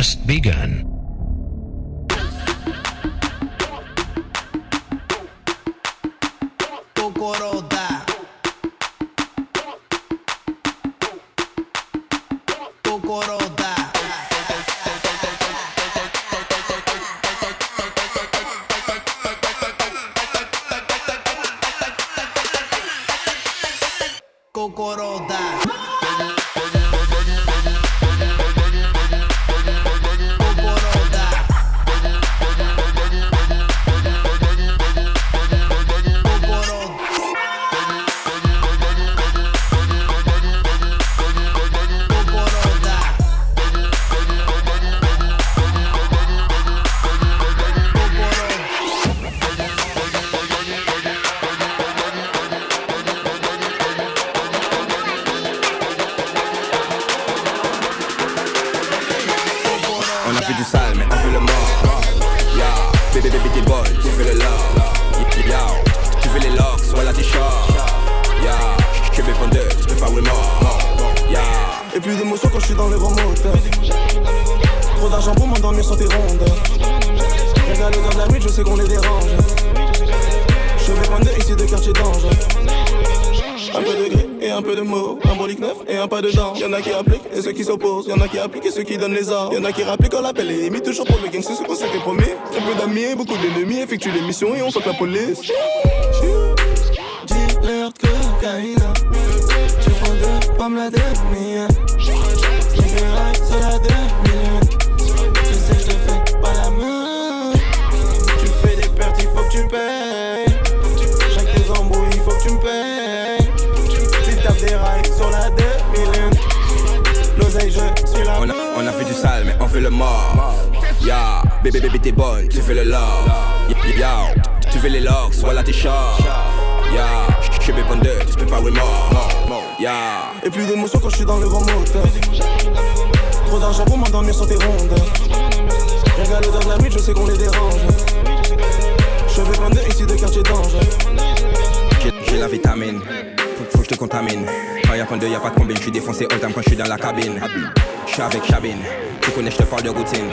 just begun. Missions et on fuck la police. Dis-leur que Kaina, tu prends deux pommes la demi. Je rail sur la demi. Tu sais, je te fais pas la main. Tu fais des pertes, il faut que tu payes. Chaque tes embrouilles, il faut que tu me payes. Tu tapes des rails sur la demi. L'oseille, je suis la a, on a fait du sale, mais on fait le mort. Ya, bébé, bébé, t'es bonne, tu fais le love. Tu fais les locks, voilà tes shorts. Ya, je vais deux, tu peux pas mort. Ya, Et plus d'émotion quand je suis dans le grand moteur. Trop d'argent pour m'endormir sur tes rondes. Regarde dans la nuit, je sais qu'on les dérange. Je vais prendre ici de quartier d'ange. j'ai- la vitamine. Faut, faut que je te contamine. Quand y'a point de, y'a pas de combine. Je suis défoncé all time quand je suis dans la cabine. Je suis avec Chabine. Tu connais, je te parle de routine.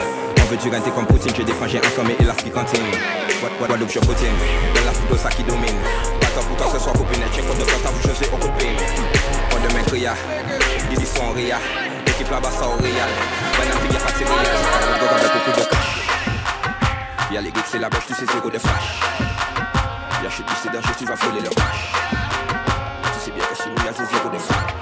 Du renter comme Poutine? J'ai des frangins informés et la qui cantine. Guad- Guad- Guadeloupe, je poutine? Dans la foule, ça qui domine. Pas pour toi ce soir, copine. Check de temps, ça vous changer au coup de pine. Pas de main cria. Didi son ria. Équipe là-bas, ça au la fille, y'a pas de céréales. On gogo avec beaucoup de cash. Y'a les geeks, c'est la bouche, tu sais, zéro de flash. Y'a chute, c'est dangereux, tu vas frôler le cash. Tu sais bien que chez nous, y'a de flash.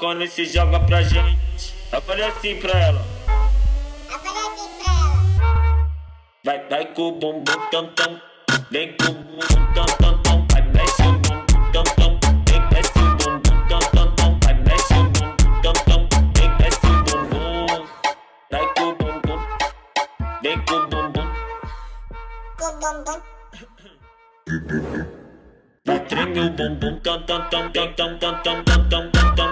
E se joga pra gente. Eu falei assim pra ela. Vai, vai com o bumbum tam tam. Vem com o bumbum tam tam tam. Vai, mexe o bumbum tam tam. Vem, mexe o bumbum tam tam tam. Vai, mexe o bumbum tam tam. Vem, mexe o bumbum. Vai com o bumbum. Vem com o bumbum. Vai, treme o bumbum tam tam tam tam tam tam tam tam tam. Tam,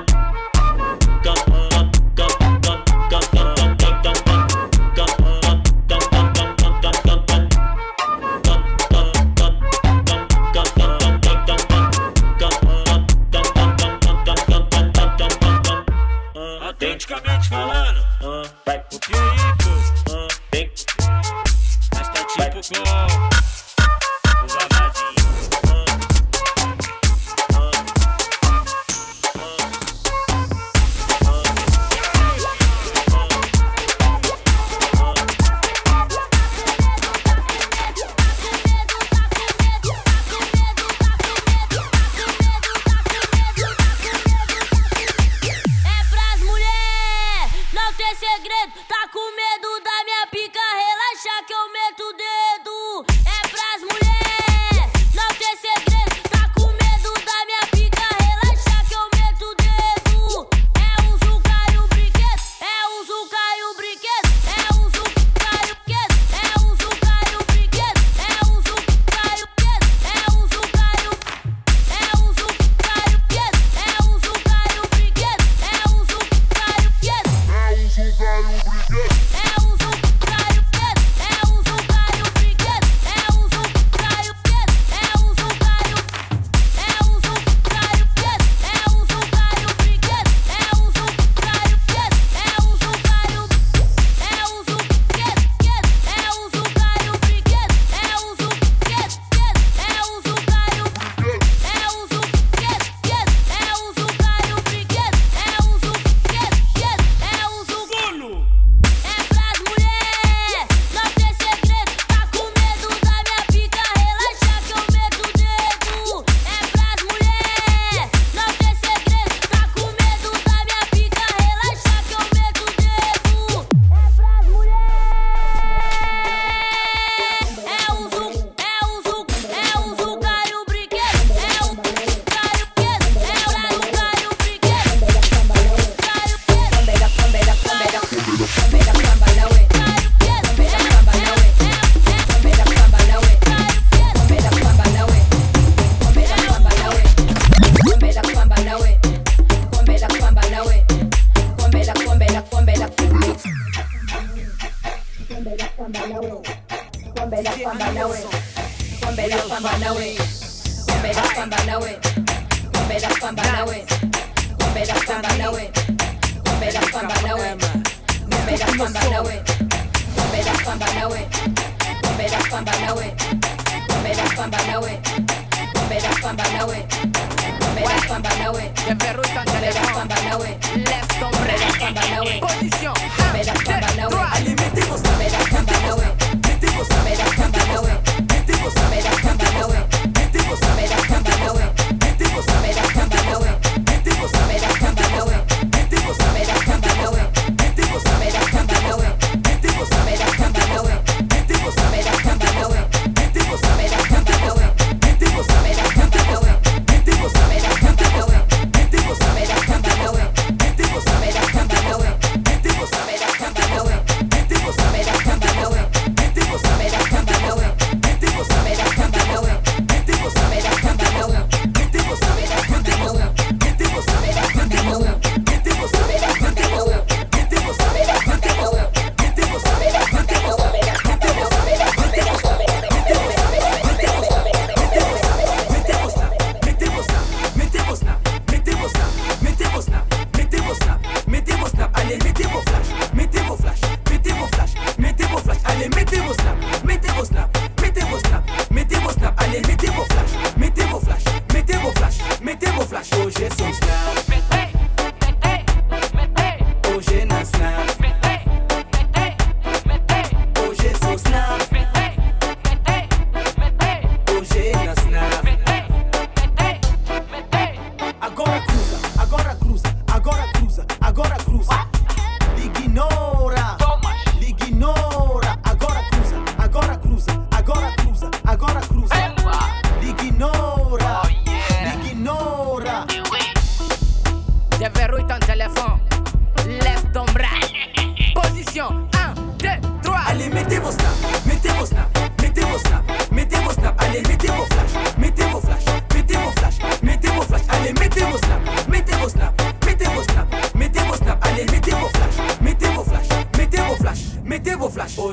Pump it up, pump it, low it. Pump it up, pump it, low it. Pump it up, pump it, low Pero hasta Malawi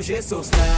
Jesus' name.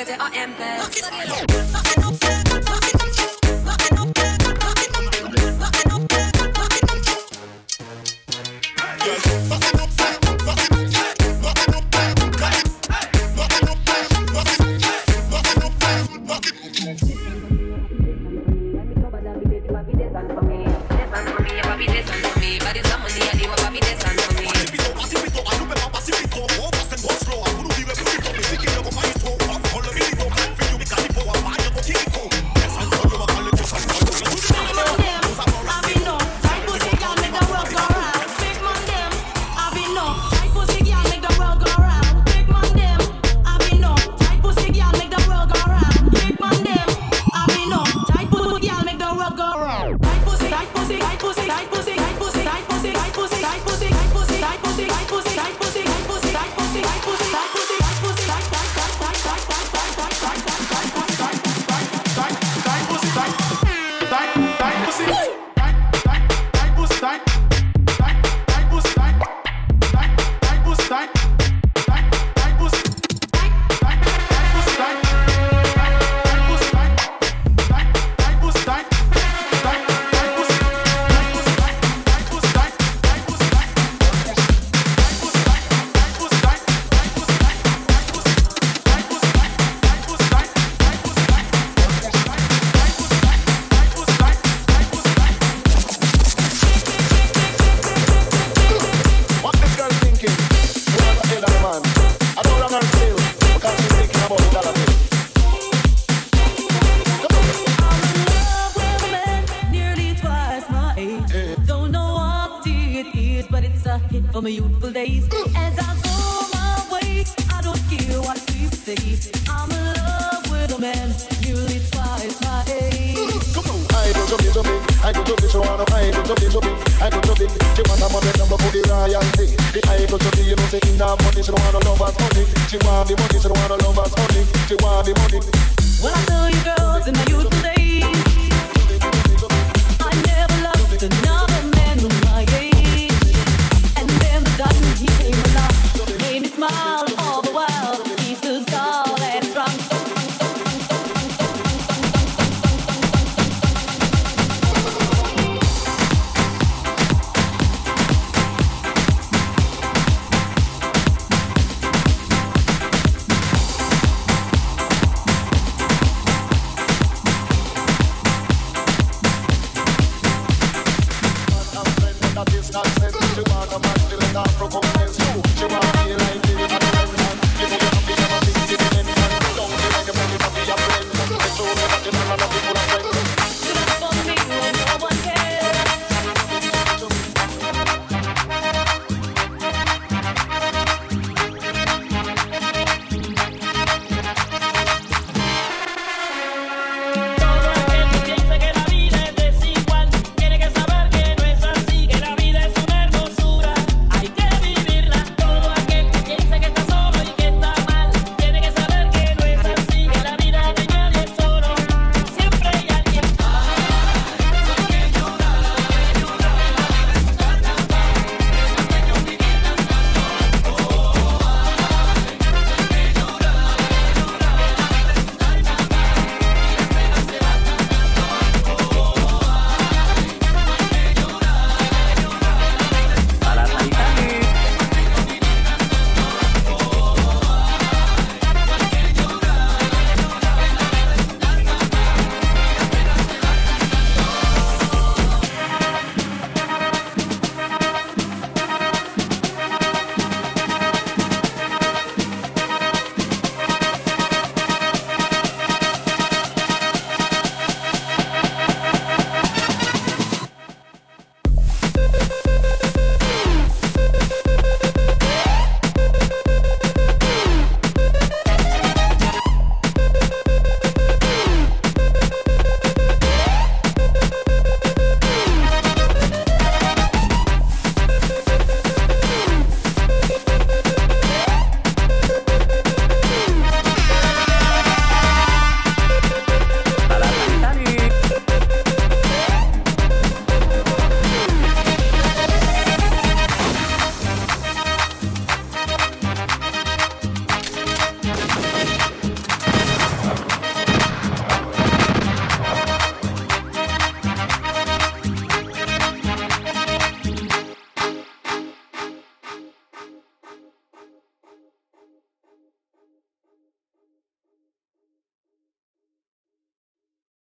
世界 I am best。to fish, you want to high to fish, you high to fish. She want a money number for the royalty. The high to fish, you know, say in her money, she don't want to love us only. Want the money, she don't want to love us only. She want the money. When I saw you girls in my youth.